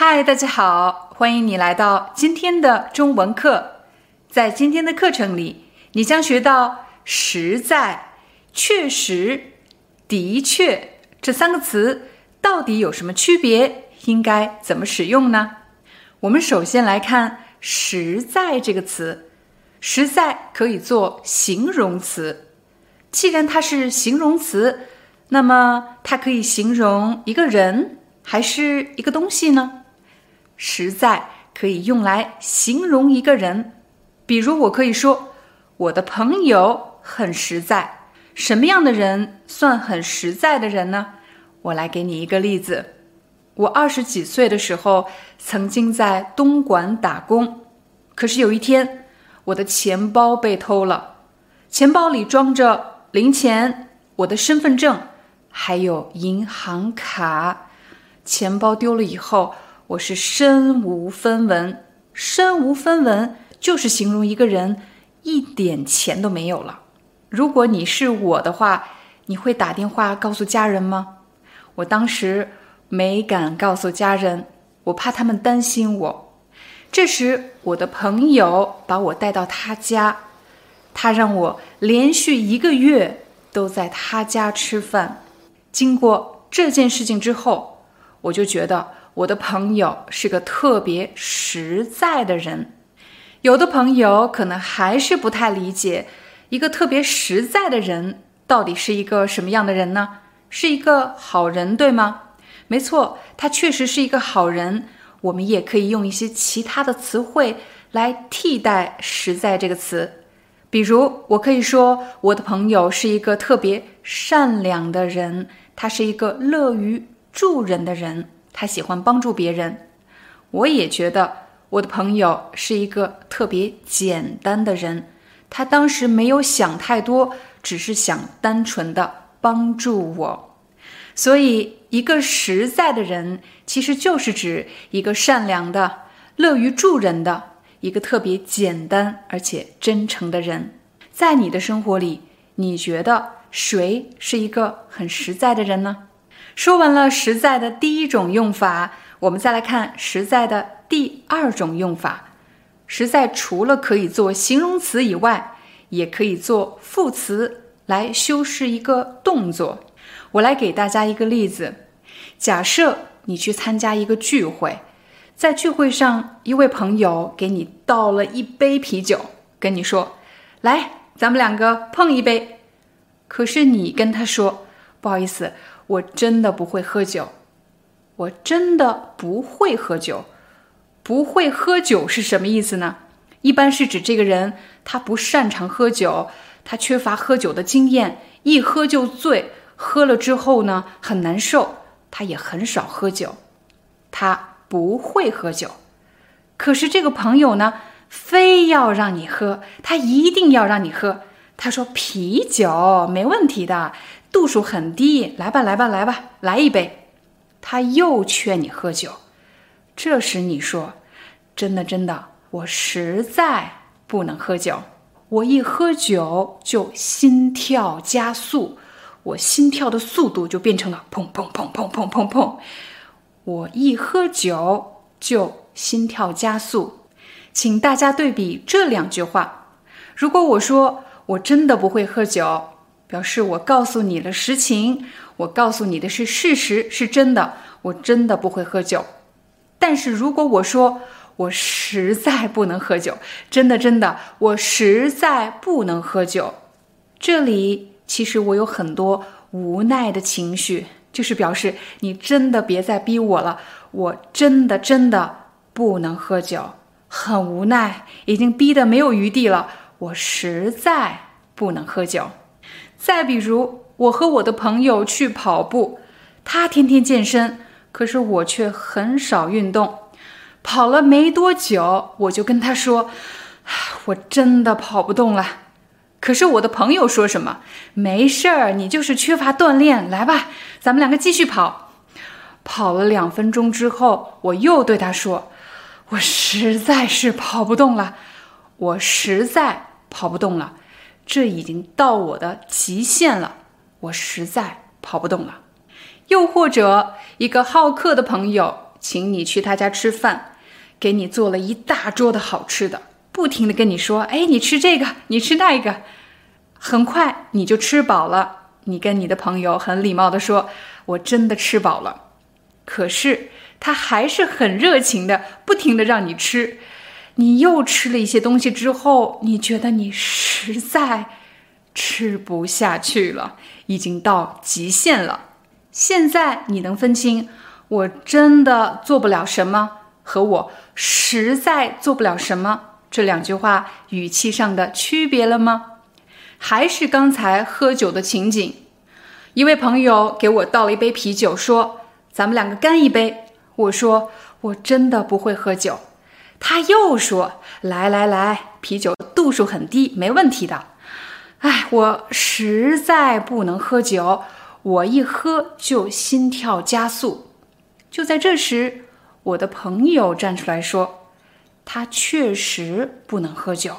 嗨，大家好，欢迎你来到今天的中文课。在今天的课程里，你将学到“实在”“确实”“的确”这三个词到底有什么区别，应该怎么使用呢？我们首先来看“实在”这个词，“实在”可以做形容词。既然它是形容词，那么它可以形容一个人还是一个东西呢？实在可以用来形容一个人，比如我可以说我的朋友很实在。什么样的人算很实在的人呢？我来给你一个例子。我二十几岁的时候曾经在东莞打工，可是有一天我的钱包被偷了，钱包里装着零钱、我的身份证还有银行卡。钱包丢了以后。我是身无分文，身无分文就是形容一个人一点钱都没有了。如果你是我的话，你会打电话告诉家人吗？我当时没敢告诉家人，我怕他们担心我。这时，我的朋友把我带到他家，他让我连续一个月都在他家吃饭。经过这件事情之后，我就觉得。我的朋友是个特别实在的人，有的朋友可能还是不太理解，一个特别实在的人到底是一个什么样的人呢？是一个好人，对吗？没错，他确实是一个好人。我们也可以用一些其他的词汇来替代“实在”这个词，比如我可以说我的朋友是一个特别善良的人，他是一个乐于助人的人。他喜欢帮助别人，我也觉得我的朋友是一个特别简单的人。他当时没有想太多，只是想单纯的帮助我。所以，一个实在的人，其实就是指一个善良的、乐于助人的一个特别简单而且真诚的人。在你的生活里，你觉得谁是一个很实在的人呢？说完了实在的第一种用法，我们再来看实在的第二种用法。实在除了可以做形容词以外，也可以做副词来修饰一个动作。我来给大家一个例子：假设你去参加一个聚会，在聚会上，一位朋友给你倒了一杯啤酒，跟你说：“来，咱们两个碰一杯。”可是你跟他说：“不好意思。”我真的不会喝酒，我真的不会喝酒。不会喝酒是什么意思呢？一般是指这个人他不擅长喝酒，他缺乏喝酒的经验，一喝就醉，喝了之后呢很难受，他也很少喝酒，他不会喝酒。可是这个朋友呢，非要让你喝，他一定要让你喝。他说啤酒没问题的。度数很低，来吧，来吧，来吧，来一杯。他又劝你喝酒，这时你说：“真的，真的，我实在不能喝酒。我一喝酒就心跳加速，我心跳的速度就变成了砰砰砰砰砰砰砰。我一喝酒就心跳加速。”请大家对比这两句话。如果我说我真的不会喝酒。表示我告诉你了实情，我告诉你的是事实，是真的。我真的不会喝酒。但是如果我说我实在不能喝酒，真的真的，我实在不能喝酒，这里其实我有很多无奈的情绪，就是表示你真的别再逼我了，我真的真的不能喝酒，很无奈，已经逼得没有余地了，我实在不能喝酒。再比如，我和我的朋友去跑步，他天天健身，可是我却很少运动。跑了没多久，我就跟他说：“我真的跑不动了。”可是我的朋友说什么？没事儿，你就是缺乏锻炼。来吧，咱们两个继续跑。跑了两分钟之后，我又对他说：“我实在是跑不动了，我实在跑不动了，这已经到我的极限了，我实在跑不动了。”又或者，一个好客的朋友请你去他家吃饭，给你做了一大桌的好吃的。不停的跟你说，哎，你吃这个，你吃那个，很快你就吃饱了。你跟你的朋友很礼貌的说，我真的吃饱了。可是他还是很热情的，不停的让你吃。你又吃了一些东西之后，你觉得你实在吃不下去了，已经到极限了。现在你能分清我真的做不了什么和我实在做不了什么？这两句话语气上的区别了吗？还是刚才喝酒的情景？一位朋友给我倒了一杯啤酒，说：“咱们两个干一杯。”我说：“我真的不会喝酒。”他又说：“来来来，啤酒度数很低，没问题的。”哎，我实在不能喝酒，我一喝就心跳加速。就在这时，我的朋友站出来说。他确实不能喝酒，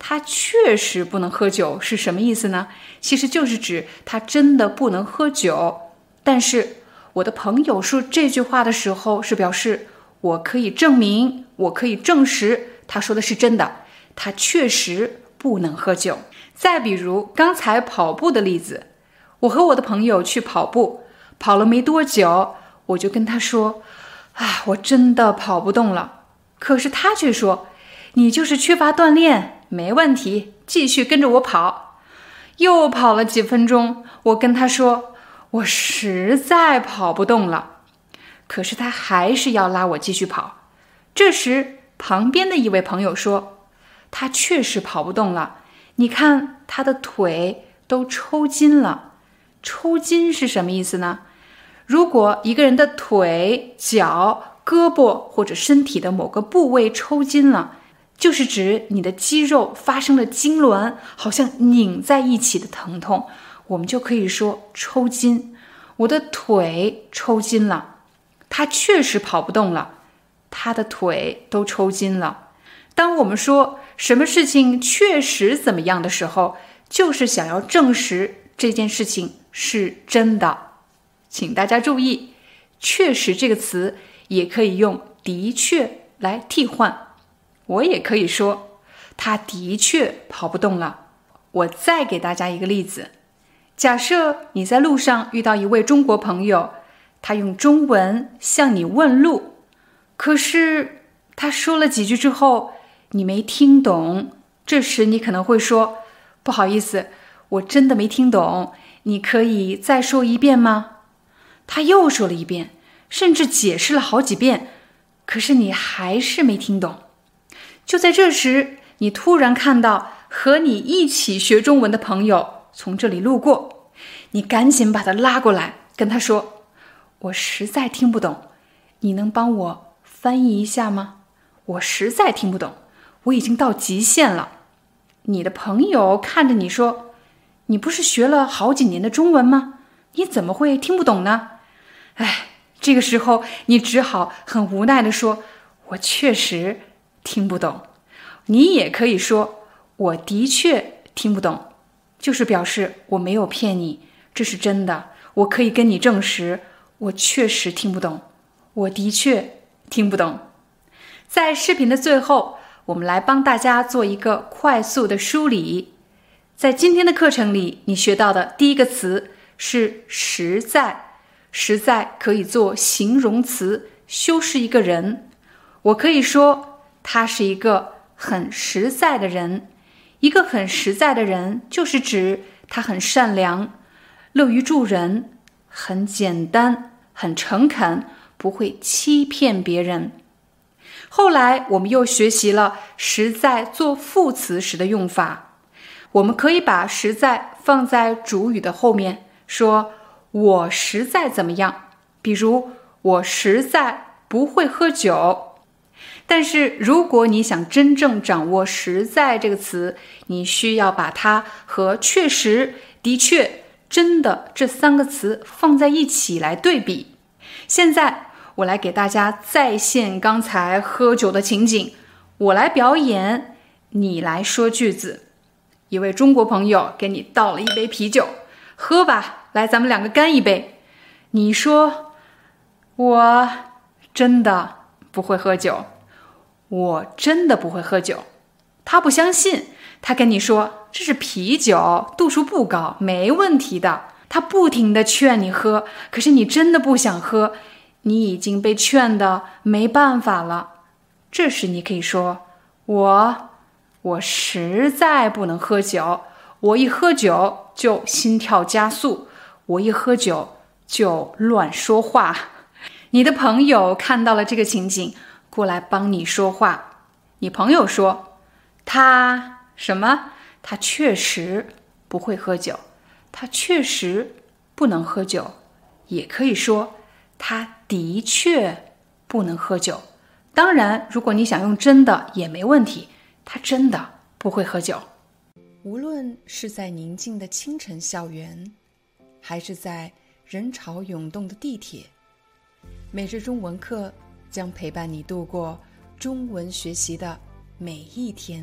他确实不能喝酒是什么意思呢？其实就是指他真的不能喝酒。但是我的朋友说这句话的时候，是表示我可以证明，我可以证实他说的是真的。他确实不能喝酒。再比如刚才跑步的例子，我和我的朋友去跑步，跑了没多久，我就跟他说：“啊，我真的跑不动了。”可是他却说：“你就是缺乏锻炼，没问题，继续跟着我跑。”又跑了几分钟，我跟他说：“我实在跑不动了。”可是他还是要拉我继续跑。这时，旁边的一位朋友说：“他确实跑不动了，你看他的腿都抽筋了。抽筋是什么意思呢？如果一个人的腿、脚……”胳膊或者身体的某个部位抽筋了，就是指你的肌肉发生了痉挛，好像拧在一起的疼痛，我们就可以说抽筋。我的腿抽筋了，他确实跑不动了，他的腿都抽筋了。当我们说什么事情确实怎么样的时候，就是想要证实这件事情是真的。请大家注意，“确实”这个词。也可以用“的确”来替换，我也可以说他的确跑不动了。我再给大家一个例子：假设你在路上遇到一位中国朋友，他用中文向你问路，可是他说了几句之后你没听懂，这时你可能会说：“不好意思，我真的没听懂，你可以再说一遍吗？”他又说了一遍。甚至解释了好几遍，可是你还是没听懂。就在这时，你突然看到和你一起学中文的朋友从这里路过，你赶紧把他拉过来，跟他说：“我实在听不懂，你能帮我翻译一下吗？我实在听不懂，我已经到极限了。”你的朋友看着你说：“你不是学了好几年的中文吗？你怎么会听不懂呢？”哎。这个时候，你只好很无奈地说：“我确实听不懂。”你也可以说：“我的确听不懂。”就是表示我没有骗你，这是真的。我可以跟你证实，我确实听不懂。我的确听不懂。在视频的最后，我们来帮大家做一个快速的梳理。在今天的课程里，你学到的第一个词是“实在”。实在可以做形容词修饰一个人，我可以说他是一个很实在的人。一个很实在的人，就是指他很善良，乐于助人，很简单，很诚恳，不会欺骗别人。后来我们又学习了实在做副词时的用法，我们可以把实在放在主语的后面说。我实在怎么样？比如我实在不会喝酒。但是，如果你想真正掌握“实在”这个词，你需要把它和“确实”“的确”“真的”这三个词放在一起来对比。现在，我来给大家再现刚才喝酒的情景，我来表演，你来说句子。一位中国朋友给你倒了一杯啤酒，喝吧，来，咱们两个干一杯。你说，我真的不会喝酒。我真的不会喝酒，他不相信，他跟你说这是啤酒，度数不高，没问题的。他不停的劝你喝，可是你真的不想喝，你已经被劝的没办法了。这时你可以说：“我，我实在不能喝酒，我一喝酒就心跳加速，我一喝酒就乱说话。”你的朋友看到了这个情景。过来帮你说话。你朋友说，他什么？他确实不会喝酒，他确实不能喝酒，也可以说他的确不能喝酒。当然，如果你想用真的也没问题，他真的不会喝酒。无论是在宁静的清晨校园，还是在人潮涌动的地铁，每日中文课。将陪伴你度过中文学习的每一天。